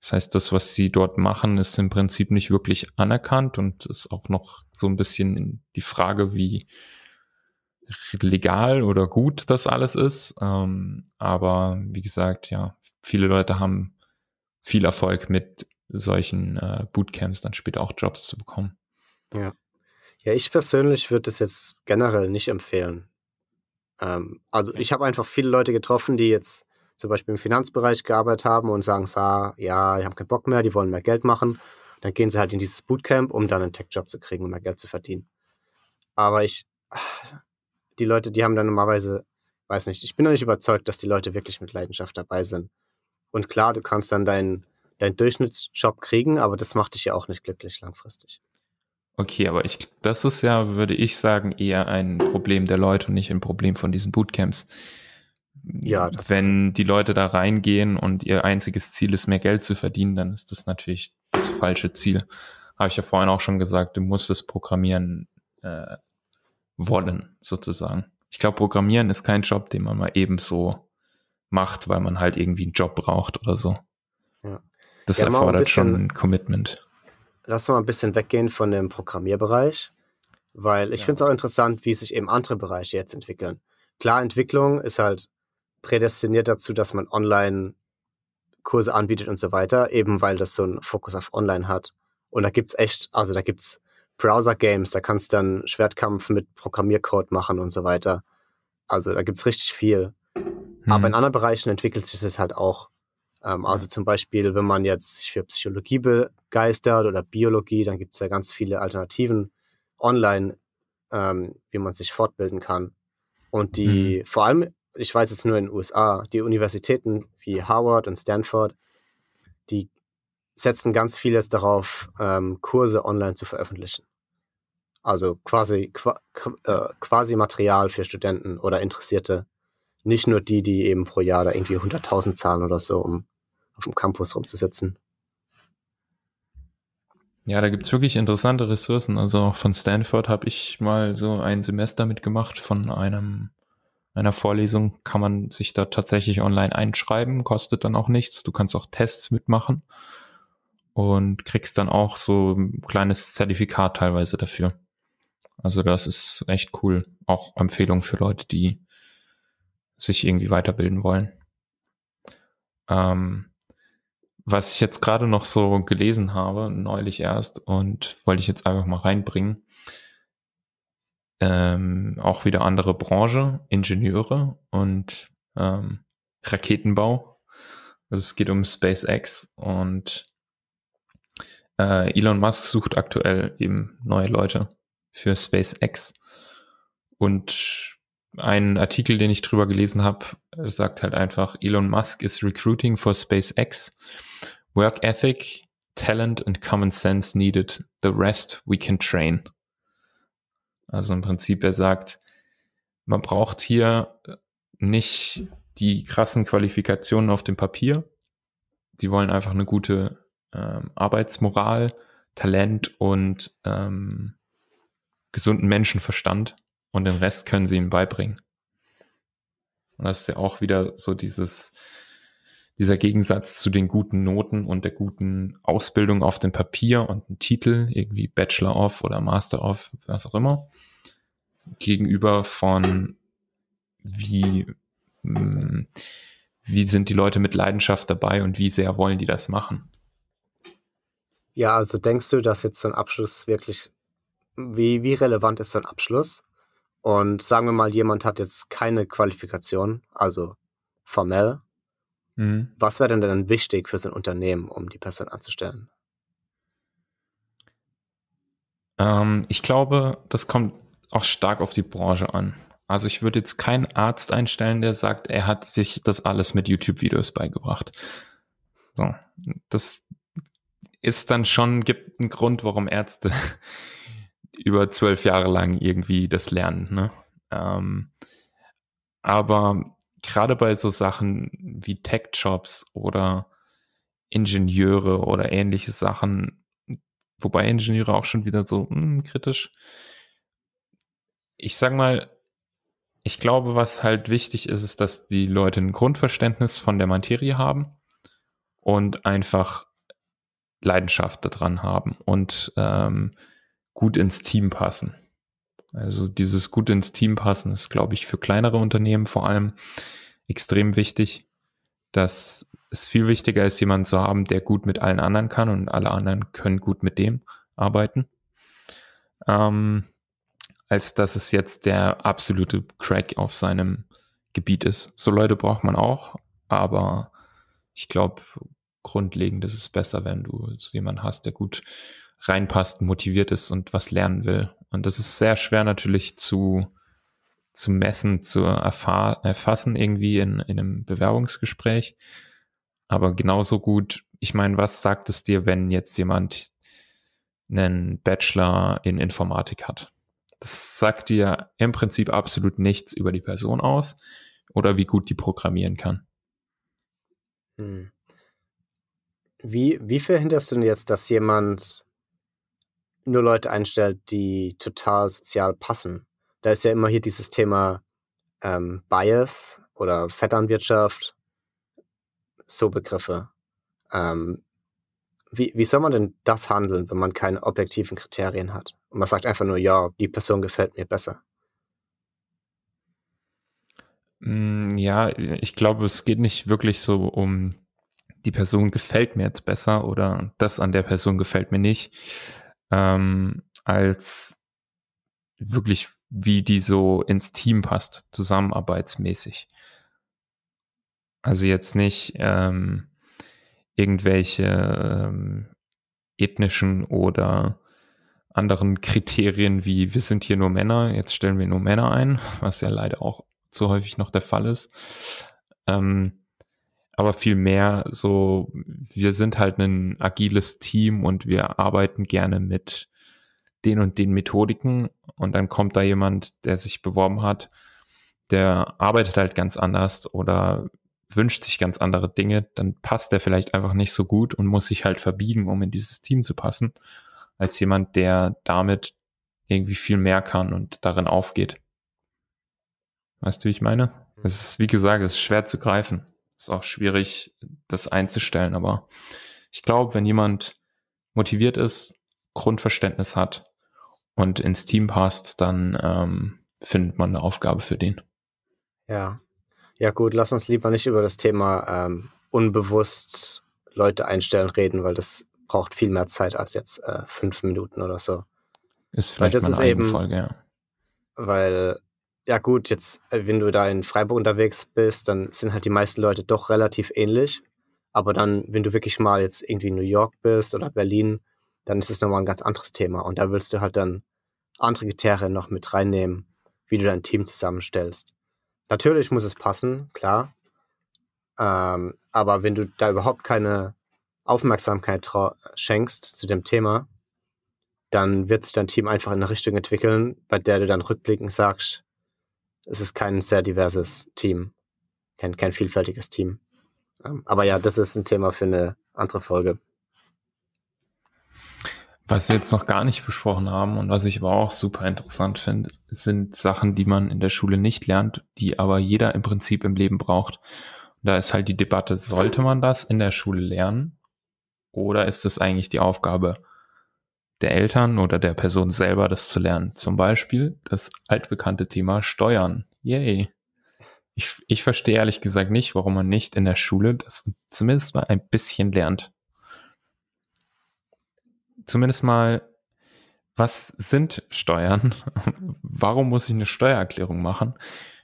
Das heißt, das, was sie dort machen, ist im Prinzip nicht wirklich anerkannt und ist auch noch so ein bisschen die Frage, wie legal oder gut das alles ist. Ähm, aber wie gesagt, ja, viele Leute haben viel Erfolg mit solchen äh, Bootcamps dann später auch Jobs zu bekommen. Ja. Ja, ich persönlich würde es jetzt generell nicht empfehlen. Ähm, also ich habe einfach viele Leute getroffen, die jetzt zum Beispiel im Finanzbereich gearbeitet haben und sagen, ah, ja, die haben keinen Bock mehr, die wollen mehr Geld machen. Dann gehen sie halt in dieses Bootcamp, um dann einen Tech-Job zu kriegen und mehr Geld zu verdienen. Aber ich, die Leute, die haben dann normalerweise, weiß nicht, ich bin noch nicht überzeugt, dass die Leute wirklich mit Leidenschaft dabei sind. Und klar, du kannst dann deinen dein Durchschnittsjob kriegen, aber das macht dich ja auch nicht glücklich langfristig. Okay, aber ich, das ist ja, würde ich sagen, eher ein Problem der Leute und nicht ein Problem von diesen Bootcamps. Ja, wenn die Leute da reingehen und ihr einziges Ziel ist, mehr Geld zu verdienen, dann ist das natürlich das falsche Ziel. Habe ich ja vorhin auch schon gesagt, du musst das Programmieren äh, wollen, sozusagen. Ich glaube, Programmieren ist kein Job, den man mal ebenso macht, weil man halt irgendwie einen Job braucht oder so. Ja. Das ja, erfordert schon ein Commitment lass mal ein bisschen weggehen von dem Programmierbereich, weil ich ja. finde es auch interessant, wie sich eben andere Bereiche jetzt entwickeln. Klar, Entwicklung ist halt prädestiniert dazu, dass man online Kurse anbietet und so weiter, eben weil das so einen Fokus auf Online hat. Und da gibt's echt, also da gibt's Browser-Games, da kannst du dann Schwertkampf mit Programmiercode machen und so weiter. Also da gibt's richtig viel. Hm. Aber in anderen Bereichen entwickelt sich das halt auch. Ähm, also zum Beispiel, wenn man jetzt sich für Psychologie begeistert oder Biologie, dann gibt es ja ganz viele Alternativen online, ähm, wie man sich fortbilden kann. Und die, mhm. vor allem, ich weiß jetzt nur in den USA, die Universitäten wie Harvard und Stanford, die setzen ganz vieles darauf, ähm, Kurse online zu veröffentlichen. Also quasi, qua, äh, quasi Material für Studenten oder Interessierte. Nicht nur die, die eben pro Jahr da irgendwie 100.000 zahlen oder so, um dem Campus rumzusitzen. Ja, da gibt's wirklich interessante Ressourcen. Also auch von Stanford habe ich mal so ein Semester mitgemacht von einem einer Vorlesung kann man sich da tatsächlich online einschreiben, kostet dann auch nichts. Du kannst auch Tests mitmachen und kriegst dann auch so ein kleines Zertifikat teilweise dafür. Also das ist echt cool. Auch Empfehlung für Leute, die sich irgendwie weiterbilden wollen. Ähm, was ich jetzt gerade noch so gelesen habe, neulich erst, und wollte ich jetzt einfach mal reinbringen. Ähm, auch wieder andere Branche, Ingenieure und ähm, Raketenbau. Also es geht um SpaceX und äh, Elon Musk sucht aktuell eben neue Leute für SpaceX. Und ein Artikel, den ich drüber gelesen habe, sagt halt einfach, Elon Musk is recruiting for SpaceX. Work ethic, talent and common sense needed. The rest we can train. Also im Prinzip, er sagt, man braucht hier nicht die krassen Qualifikationen auf dem Papier. Sie wollen einfach eine gute ähm, Arbeitsmoral, Talent und ähm, gesunden Menschenverstand und den Rest können sie ihm beibringen. Und das ist ja auch wieder so dieses, dieser Gegensatz zu den guten Noten und der guten Ausbildung auf dem Papier und einem Titel, irgendwie Bachelor of oder Master of, was auch immer, gegenüber von wie, hm, wie sind die Leute mit Leidenschaft dabei und wie sehr wollen die das machen. Ja, also denkst du, dass jetzt so ein Abschluss wirklich, wie, wie relevant ist so ein Abschluss? Und sagen wir mal, jemand hat jetzt keine Qualifikation, also formell. Mhm. Was wäre denn dann wichtig für sein Unternehmen, um die Person anzustellen? Ähm, ich glaube, das kommt auch stark auf die Branche an. Also ich würde jetzt keinen Arzt einstellen, der sagt, er hat sich das alles mit YouTube-Videos beigebracht. So, das ist dann schon, gibt einen Grund, warum Ärzte über zwölf Jahre lang irgendwie das lernen. Ne? Ähm, aber gerade bei so Sachen wie Tech-Jobs oder Ingenieure oder ähnliche Sachen, wobei Ingenieure auch schon wieder so mh, hm, kritisch. Ich sag mal, ich glaube, was halt wichtig ist, ist, dass die Leute ein Grundverständnis von der Materie haben und einfach Leidenschaft daran haben und ähm, gut ins Team passen. Also dieses gut ins Team passen ist, glaube ich, für kleinere Unternehmen vor allem extrem wichtig. Dass es viel wichtiger ist, jemanden zu haben, der gut mit allen anderen kann und alle anderen können gut mit dem arbeiten. Ähm, als dass es jetzt der absolute Crack auf seinem Gebiet ist. So Leute braucht man auch, aber ich glaube, grundlegend ist es besser, wenn du jemanden hast, der gut reinpasst, motiviert ist und was lernen will. Und das ist sehr schwer natürlich zu, zu messen, zu erfassen irgendwie in, in einem Bewerbungsgespräch. Aber genauso gut, ich meine, was sagt es dir, wenn jetzt jemand einen Bachelor in Informatik hat? Das sagt dir im Prinzip absolut nichts über die Person aus oder wie gut die programmieren kann. Hm. Wie, wie verhinderst du denn jetzt, dass jemand nur Leute einstellt, die total sozial passen? Da ist ja immer hier dieses Thema ähm, Bias oder Vetternwirtschaft, so Begriffe. Ähm, wie, wie soll man denn das handeln, wenn man keine objektiven Kriterien hat? Und man sagt einfach nur, ja, die Person gefällt mir besser. Mm, ja, ich glaube, es geht nicht wirklich so um die Person gefällt mir jetzt besser oder das an der Person gefällt mir nicht, ähm, als wirklich, wie die so ins Team passt, zusammenarbeitsmäßig. Also jetzt nicht ähm, irgendwelche ähm, ethnischen oder anderen Kriterien wie wir sind hier nur Männer, jetzt stellen wir nur Männer ein, was ja leider auch zu häufig noch der Fall ist. Ähm, aber vielmehr so, wir sind halt ein agiles Team und wir arbeiten gerne mit den und den Methodiken und dann kommt da jemand, der sich beworben hat, der arbeitet halt ganz anders oder wünscht sich ganz andere Dinge, dann passt der vielleicht einfach nicht so gut und muss sich halt verbiegen, um in dieses Team zu passen, als jemand, der damit irgendwie viel mehr kann und darin aufgeht. Weißt du, wie ich meine? Es ist, wie gesagt, es ist schwer zu greifen. Ist auch schwierig, das einzustellen, aber ich glaube, wenn jemand motiviert ist, Grundverständnis hat und ins Team passt, dann ähm, findet man eine Aufgabe für den. Ja. Ja, gut, lass uns lieber nicht über das Thema ähm, unbewusst Leute einstellen reden, weil das braucht viel mehr Zeit als jetzt äh, fünf Minuten oder so. Ist vielleicht weil das eine ist eben, Folge, ja. Weil ja gut, jetzt, äh, wenn du da in Freiburg unterwegs bist, dann sind halt die meisten Leute doch relativ ähnlich. Aber dann, wenn du wirklich mal jetzt irgendwie in New York bist oder Berlin, dann ist es nochmal ein ganz anderes Thema. Und da willst du halt dann andere Kriterien noch mit reinnehmen, wie du dein Team zusammenstellst. Natürlich muss es passen, klar. Ähm, aber wenn du da überhaupt keine Aufmerksamkeit schenkst zu dem Thema, dann wird sich dein Team einfach in eine Richtung entwickeln, bei der du dann rückblickend sagst, es ist kein sehr diverses Team, kein, kein vielfältiges Team. Ähm, aber ja, das ist ein Thema für eine andere Folge. Was wir jetzt noch gar nicht besprochen haben und was ich aber auch super interessant finde, sind Sachen, die man in der Schule nicht lernt, die aber jeder im Prinzip im Leben braucht. Und da ist halt die Debatte, sollte man das in der Schule lernen oder ist es eigentlich die Aufgabe der Eltern oder der Person selber, das zu lernen? Zum Beispiel das altbekannte Thema Steuern. Yay. Ich, ich verstehe ehrlich gesagt nicht, warum man nicht in der Schule das zumindest mal ein bisschen lernt. Zumindest mal, was sind Steuern? [laughs] warum muss ich eine Steuererklärung machen?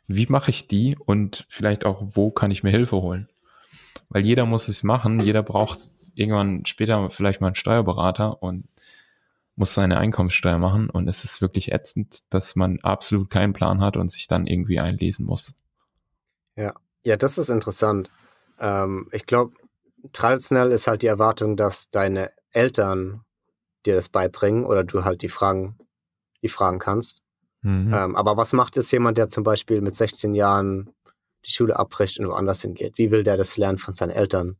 Wie mache ich die? Und vielleicht auch, wo kann ich mir Hilfe holen? Weil jeder muss es machen, jeder braucht irgendwann später vielleicht mal einen Steuerberater und muss seine Einkommenssteuer machen und es ist wirklich ätzend, dass man absolut keinen Plan hat und sich dann irgendwie einlesen muss. Ja, ja, das ist interessant. Ähm, ich glaube, traditionell ist halt die Erwartung, dass deine Eltern dir das beibringen oder du halt die Fragen, die fragen kannst. Mhm. Ähm, aber was macht es jemand, der zum Beispiel mit 16 Jahren die Schule abbricht und woanders hingeht? Wie will der das lernen von seinen Eltern?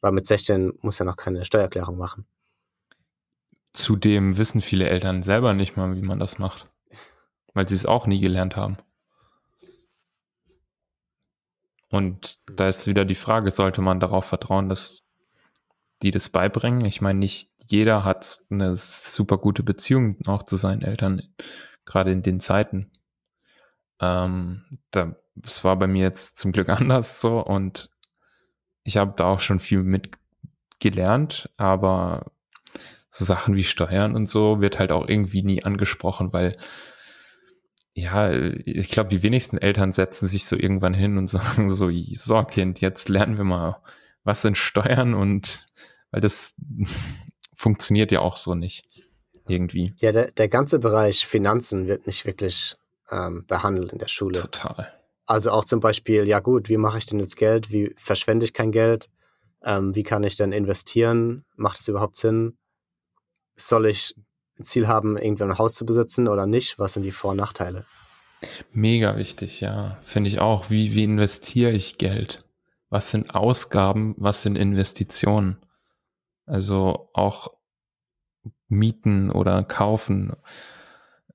Weil mit 16 muss er noch keine Steuererklärung machen. Zudem wissen viele Eltern selber nicht mal, wie man das macht, weil sie es auch nie gelernt haben. Und da ist wieder die Frage, sollte man darauf vertrauen, dass die das beibringen? Ich meine, nicht jeder hat eine super gute Beziehung auch zu seinen Eltern, gerade in den Zeiten. Ähm, da, das war bei mir jetzt zum Glück [laughs] anders so und ich habe da auch schon viel mitgelernt, aber so Sachen wie Steuern und so wird halt auch irgendwie nie angesprochen, weil ja, ich glaube, die wenigsten Eltern setzen sich so irgendwann hin und [laughs] sagen so, so Kind, jetzt lernen wir mal, was sind Steuern und weil das [laughs] funktioniert ja auch so nicht irgendwie. Ja, der, der ganze Bereich Finanzen wird nicht wirklich ähm, behandelt in der Schule. Total. Also auch zum Beispiel, ja gut, wie mache ich denn jetzt Geld? Wie verschwende ich kein Geld? Ähm, wie kann ich denn investieren? Macht es überhaupt Sinn? Soll ich ein Ziel haben, irgendwann ein Haus zu besitzen oder nicht? Was sind die Vor- und Nachteile? Mega wichtig, ja. Finde ich auch. Wie, wie investiere ich Geld? Was sind Ausgaben? Was sind Investitionen? Also auch Mieten oder Kaufen,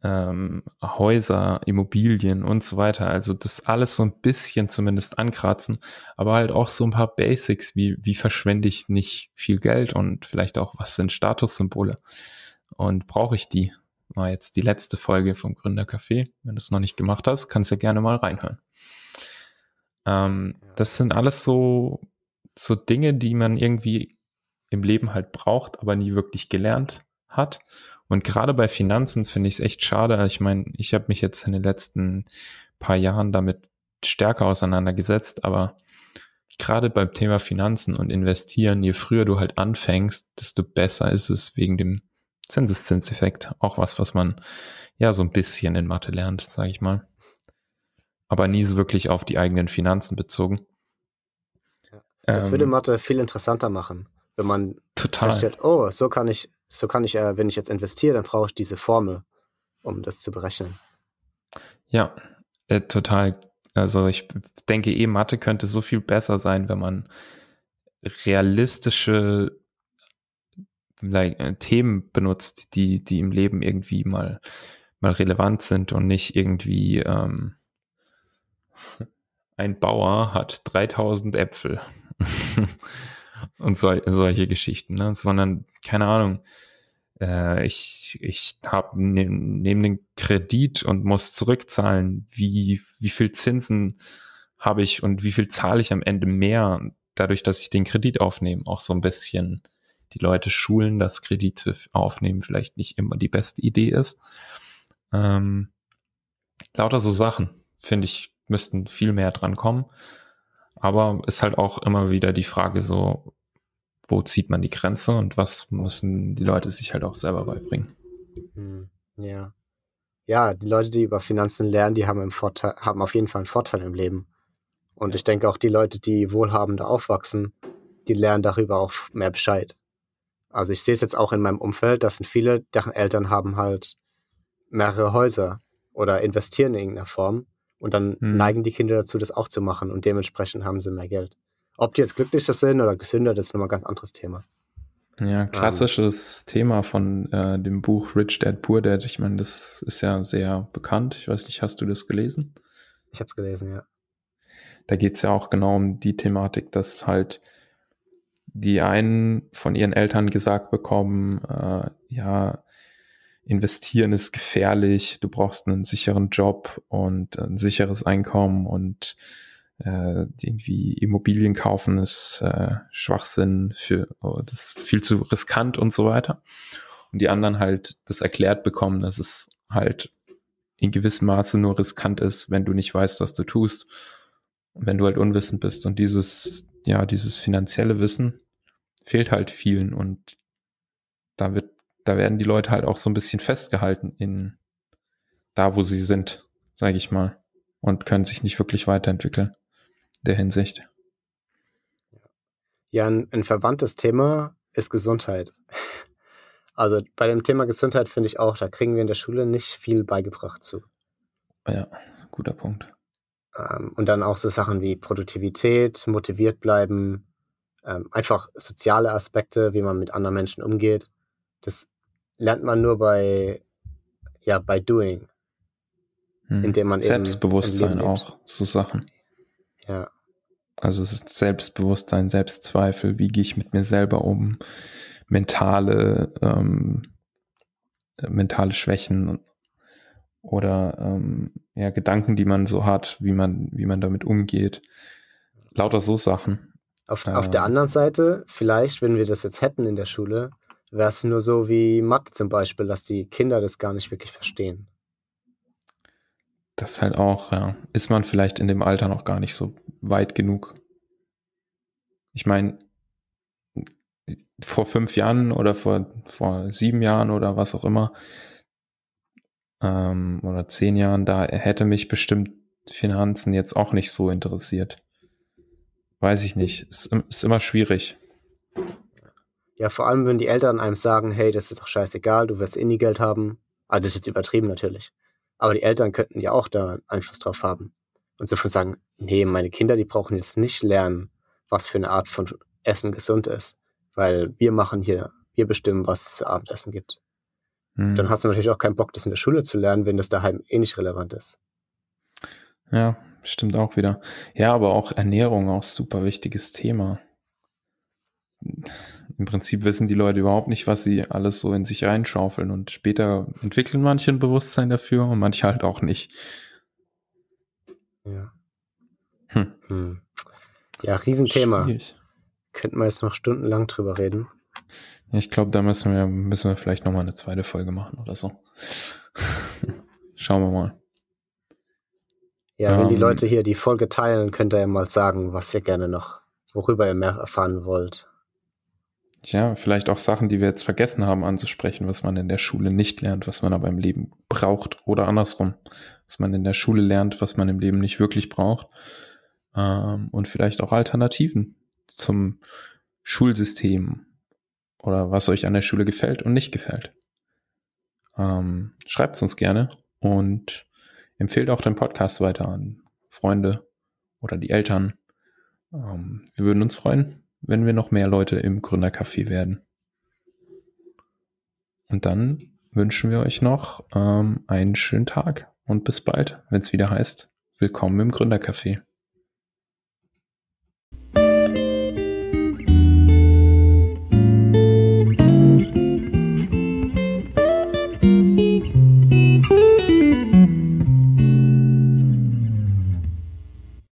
ähm, Häuser, Immobilien und so weiter. Also das alles so ein bisschen zumindest ankratzen, aber halt auch so ein paar Basics, wie, wie verschwende ich nicht viel Geld und vielleicht auch, was sind Statussymbole und brauche ich die? War jetzt die letzte Folge vom Gründercafé. Wenn du es noch nicht gemacht hast, kannst du ja gerne mal reinhören. Ähm, das sind alles so, so Dinge, die man irgendwie im Leben halt braucht, aber nie wirklich gelernt hat. Und gerade bei Finanzen finde ich es echt schade. Ich meine, ich habe mich jetzt in den letzten paar Jahren damit stärker auseinandergesetzt, aber gerade beim Thema Finanzen und Investieren, je früher du halt anfängst, desto besser ist es wegen dem Zinseszinseffekt. Auch was, was man ja so ein bisschen in Mathe lernt, sage ich mal. Aber nie so wirklich auf die eigenen Finanzen bezogen. Das ähm, würde Mathe viel interessanter machen wenn man Total. feststellt, oh, so kann ich, so kann ich, äh, wenn ich jetzt investiere, dann brauche ich diese Formel, um das zu berechnen. Ja, äh, total. Also ich denke eh, Mathe könnte so viel besser sein, wenn man realistische like, äh, Themen benutzt, die, die im Leben irgendwie mal, mal relevant sind und nicht irgendwie ähm, [laughs] ein Bauer hat 3000 Äpfel. [laughs] und so, solche Geschichten, ne? sondern keine Ahnung. Äh, ich ich habe neben nehm den Kredit und muss zurückzahlen. Wie wie viel Zinsen habe ich und wie viel zahle ich am Ende mehr dadurch, dass ich den Kredit aufnehme? Auch so ein bisschen die Leute schulen, dass Kredite aufnehmen vielleicht nicht immer die beste Idee ist. Ähm, lauter so Sachen, finde ich, müssten viel mehr dran kommen. Aber ist halt auch immer wieder die Frage so, wo zieht man die Grenze und was müssen die Leute sich halt auch selber beibringen. Hm, ja. ja, die Leute, die über Finanzen lernen, die haben, im Vorteil, haben auf jeden Fall einen Vorteil im Leben. Und ich denke auch die Leute, die wohlhabender aufwachsen, die lernen darüber auch mehr Bescheid. Also ich sehe es jetzt auch in meinem Umfeld, das sind viele, deren Eltern haben halt mehrere Häuser oder investieren in irgendeiner Form und dann hm. neigen die Kinder dazu, das auch zu machen und dementsprechend haben sie mehr Geld. Ob die jetzt glücklicher sind oder gesünder, das ist nochmal ein ganz anderes Thema. Ja, ähm. klassisches um, Thema von äh, dem Buch Rich Dad Poor Dad. Ich meine, das ist ja sehr bekannt. Ich weiß nicht, hast du das gelesen? Ich habe es gelesen, ja. Da geht es ja auch genau um die Thematik, dass halt die einen von ihren Eltern gesagt bekommen, äh, ja, investieren ist gefährlich, du brauchst einen sicheren Job und ein sicheres Einkommen und äh, irgendwie Immobilien kaufen ist äh, Schwachsinn für oh, das ist viel zu riskant und so weiter. Und die anderen halt das erklärt bekommen, dass es halt in gewissem Maße nur riskant ist, wenn du nicht weißt, was du tust. Wenn du halt unwissend bist. Und dieses, ja, dieses finanzielle Wissen fehlt halt vielen und da wird, da werden die Leute halt auch so ein bisschen festgehalten in da, wo sie sind, sage ich mal, und können sich nicht wirklich weiterentwickeln der Hinsicht. Ja, ein, ein verwandtes Thema ist Gesundheit. [laughs] Also bei dem Thema Gesundheit finde ich auch, da kriegen wir in der Schule nicht viel beigebracht zu. Ja, guter Punkt. Ähm, und dann auch so Sachen wie Produktivität, motiviert bleiben, ähm, einfach soziale Aspekte, wie man mit anderen Menschen umgeht. Das lernt man nur bei, ja, bei Doing. Hm. Indem man Selbstbewusstsein eben auch, so Sachen. Ja. Also es ist Selbstbewusstsein, Selbstzweifel, wie gehe ich mit mir selber um, mentale, ähm, äh, mentale Schwächen oder ähm, ja, Gedanken, die man so hat, wie man, wie man damit umgeht. Lauter so Sachen. Auf, äh, auf der anderen Seite, vielleicht, wenn wir das jetzt hätten in der Schule, wäre es nur so wie Mathe zum Beispiel, dass die Kinder das gar nicht wirklich verstehen. Das halt auch, ja. Ist man vielleicht in dem Alter noch gar nicht so weit genug. Ich meine, vor fünf Jahren oder vor, vor sieben Jahren oder was auch immer, ähm, oder zehn Jahren, da hätte mich bestimmt Finanzen jetzt auch nicht so interessiert. Weiß ich nicht. Ist, ist immer schwierig. Ja, vor allem, wenn die Eltern einem sagen, hey, das ist doch scheißegal, du wirst eh nie Geld haben. Also das ist jetzt übertrieben natürlich. Aber die Eltern könnten ja auch da Einfluss drauf haben. Und so von sagen, nee, meine Kinder, die brauchen jetzt nicht lernen, was für eine Art von Essen gesund ist. Weil wir machen hier, wir bestimmen, was es zu Abendessen gibt. Hm. Dann hast du natürlich auch keinen Bock, das in der Schule zu lernen, wenn das daheim eh nicht relevant ist. Ja, stimmt auch wieder. Ja, aber auch Ernährung, auch super wichtiges Thema im Prinzip wissen die Leute überhaupt nicht, was sie alles so in sich reinschaufeln und später entwickeln manche ein Bewusstsein dafür und manche halt auch nicht. Ja. Hm. Hm. Ja, Riesenthema. Schwierig. Könnten wir jetzt noch stundenlang drüber reden. Ich glaube, da müssen wir, müssen wir vielleicht nochmal eine zweite Folge machen oder so. [laughs] Schauen wir mal. Ja, wenn die ähm. Leute hier die Folge teilen, könnt ihr ja mal sagen, was ihr gerne noch, worüber ihr mehr erfahren wollt. Ja, vielleicht auch Sachen, die wir jetzt vergessen haben anzusprechen, was man in der Schule nicht lernt, was man aber im Leben braucht oder andersrum, was man in der Schule lernt, was man im Leben nicht wirklich braucht ähm, und vielleicht auch Alternativen zum Schulsystem oder was euch an der Schule gefällt und nicht gefällt. Ähm, Schreibt es uns gerne und empfehlt auch den Podcast weiter an Freunde oder die Eltern. Ähm, wir würden uns freuen wenn wir noch mehr Leute im Gründercafé werden. Und dann wünschen wir euch noch ähm, einen schönen Tag und bis bald, wenn es wieder heißt, willkommen im Gründercafé.